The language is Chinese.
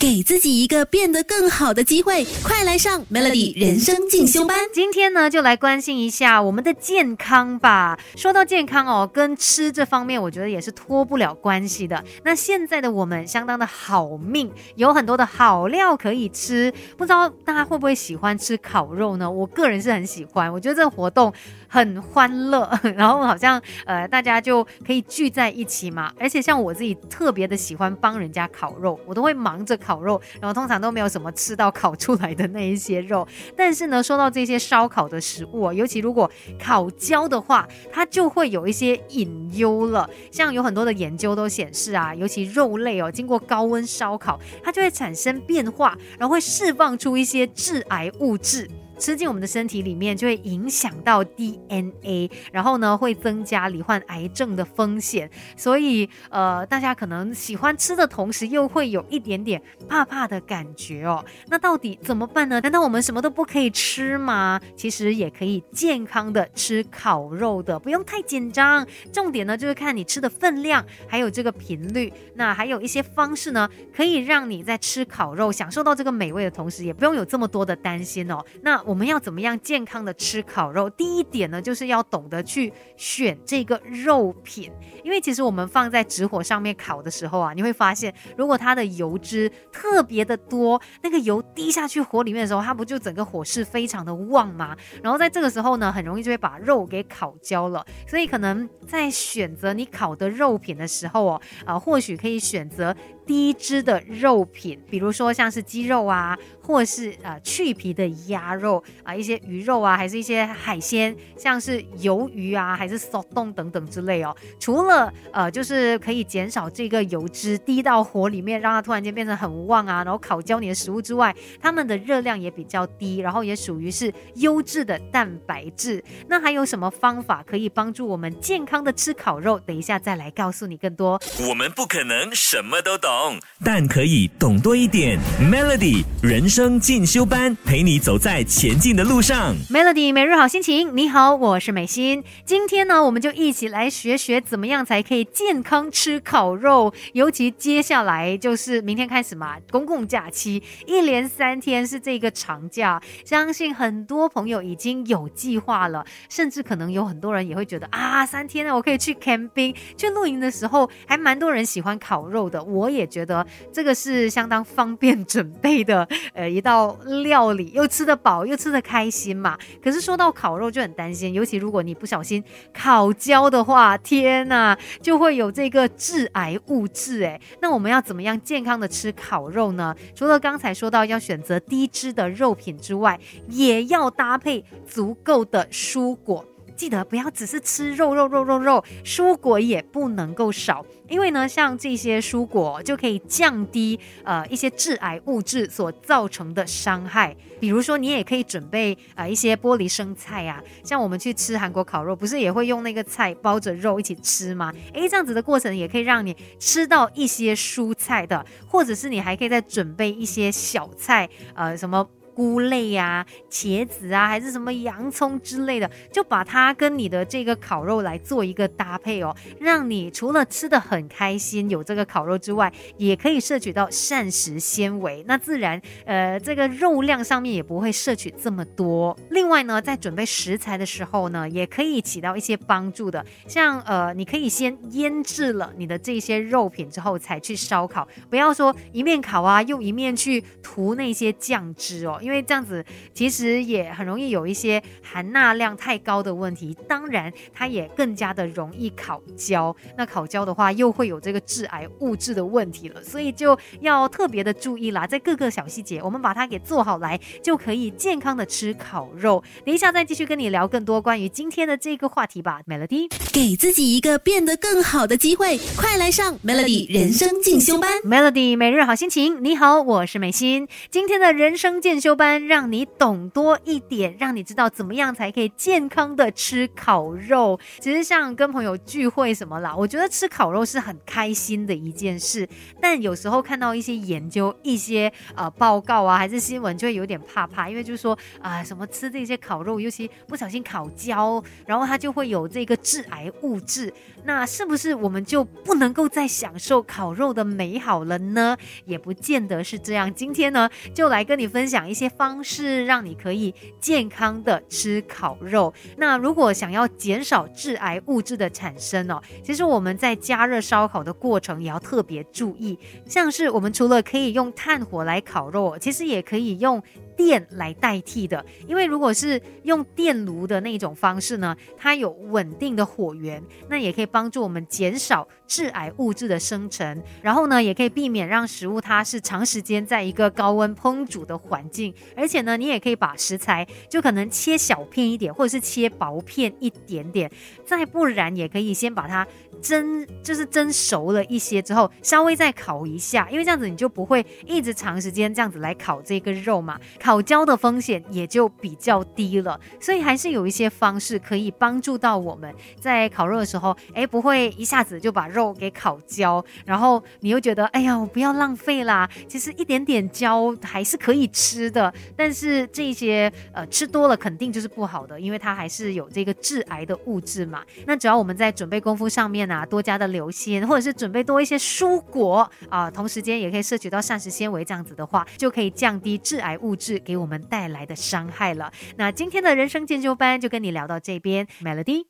给自己一个变得更好的机会，快来上 Melody 人生进修班。今天呢，就来关心一下我们的健康吧。说到健康哦，跟吃这方面，我觉得也是脱不了关系的。那现在的我们相当的好命，有很多的好料可以吃。不知道大家会不会喜欢吃烤肉呢？我个人是很喜欢，我觉得这个活动很欢乐，然后好像呃大家就可以聚在一起嘛。而且像我自己特别的喜欢帮人家烤肉，我都会忙着。烤肉，然后通常都没有什么吃到烤出来的那一些肉。但是呢，说到这些烧烤的食物啊，尤其如果烤焦的话，它就会有一些隐忧了。像有很多的研究都显示啊，尤其肉类哦，经过高温烧烤，它就会产生变化，然后会释放出一些致癌物质。吃进我们的身体里面，就会影响到 DNA，然后呢，会增加罹患癌症的风险。所以，呃，大家可能喜欢吃的同时，又会有一点点怕怕的感觉哦。那到底怎么办呢？难道我们什么都不可以吃吗？其实也可以健康的吃烤肉的，不用太紧张。重点呢，就是看你吃的分量，还有这个频率。那还有一些方式呢，可以让你在吃烤肉享受到这个美味的同时，也不用有这么多的担心哦。那我们要怎么样健康的吃烤肉？第一点呢，就是要懂得去选这个肉品，因为其实我们放在直火上面烤的时候啊，你会发现，如果它的油脂特别的多，那个油滴下去火里面的时候，它不就整个火势非常的旺吗？然后在这个时候呢，很容易就会把肉给烤焦了。所以可能在选择你烤的肉品的时候哦，啊，或许可以选择。低脂的肉品，比如说像是鸡肉啊，或是呃去皮的鸭肉啊，一些鱼肉啊，还是一些海鲜，像是鱿鱼啊，还是手冻等等之类哦。除了呃，就是可以减少这个油脂滴到火里面，让它突然间变成很旺啊，然后烤焦你的食物之外，它们的热量也比较低，然后也属于是优质的蛋白质。那还有什么方法可以帮助我们健康的吃烤肉？等一下再来告诉你更多。我们不可能什么都懂。但可以懂多一点。Melody 人生进修班，陪你走在前进的路上。Melody 每日好心情，你好，我是美心。今天呢，我们就一起来学学怎么样才可以健康吃烤肉。尤其接下来就是明天开始嘛，公共假期一连三天是这个长假，相信很多朋友已经有计划了，甚至可能有很多人也会觉得啊，三天呢，我可以去 camping 去露营的时候，还蛮多人喜欢烤肉的，我也。觉得这个是相当方便准备的，呃，一道料理又吃得饱又吃得开心嘛。可是说到烤肉就很担心，尤其如果你不小心烤焦的话，天呐，就会有这个致癌物质哎。那我们要怎么样健康的吃烤肉呢？除了刚才说到要选择低脂的肉品之外，也要搭配足够的蔬果。记得不要只是吃肉肉肉肉肉，蔬果也不能够少，因为呢，像这些蔬果就可以降低呃一些致癌物质所造成的伤害。比如说，你也可以准备啊一些玻璃生菜啊，像我们去吃韩国烤肉，不是也会用那个菜包着肉一起吃吗？诶，这样子的过程也可以让你吃到一些蔬菜的，或者是你还可以再准备一些小菜，呃，什么。菇类呀、茄子啊，还是什么洋葱之类的，就把它跟你的这个烤肉来做一个搭配哦，让你除了吃的很开心，有这个烤肉之外，也可以摄取到膳食纤维。那自然，呃，这个肉量上面也不会摄取这么多。另外呢，在准备食材的时候呢，也可以起到一些帮助的。像呃，你可以先腌制了你的这些肉品之后才去烧烤，不要说一面烤啊，又一面去涂那些酱汁哦。因为这样子其实也很容易有一些含钠量太高的问题，当然它也更加的容易烤焦。那烤焦的话，又会有这个致癌物质的问题了，所以就要特别的注意啦，在各个小细节，我们把它给做好来，就可以健康的吃烤肉。等一下再继续跟你聊更多关于今天的这个话题吧，Melody，给自己一个变得更好的机会，快来上 Melody 人生进修班。Melody 每日好心情，你好，我是美心，今天的人生进修。班，让你懂多一点，让你知道怎么样才可以健康的吃烤肉。其实像跟朋友聚会什么啦，我觉得吃烤肉是很开心的一件事。但有时候看到一些研究、一些呃报告啊，还是新闻，就会有点怕怕，因为就是说啊，什么吃这些烤肉，尤其不小心烤焦，然后它就会有这个致癌物质。那是不是我们就不能够再享受烤肉的美好了呢？也不见得是这样。今天呢，就来跟你分享一些方式，让你可以健康的吃烤肉。那如果想要减少致癌物质的产生哦，其实我们在加热烧烤的过程也要特别注意，像是我们除了可以用炭火来烤肉，其实也可以用。电来代替的，因为如果是用电炉的那种方式呢，它有稳定的火源，那也可以帮助我们减少致癌物质的生成，然后呢，也可以避免让食物它是长时间在一个高温烹煮的环境，而且呢，你也可以把食材就可能切小片一点，或者是切薄片一点点，再不然也可以先把它蒸，就是蒸熟了一些之后，稍微再烤一下，因为这样子你就不会一直长时间这样子来烤这个肉嘛。烤焦的风险也就比较低了，所以还是有一些方式可以帮助到我们在烤肉的时候，哎，不会一下子就把肉给烤焦，然后你又觉得，哎呀，我不要浪费啦。其实一点点焦还是可以吃的，但是这些呃吃多了肯定就是不好的，因为它还是有这个致癌的物质嘛。那只要我们在准备功夫上面那，多加的流心，或者是准备多一些蔬果啊，同时间也可以摄取到膳食纤维，这样子的话，就可以降低致癌物质。给我们带来的伤害了。那今天的人生研究班就跟你聊到这边，Melody。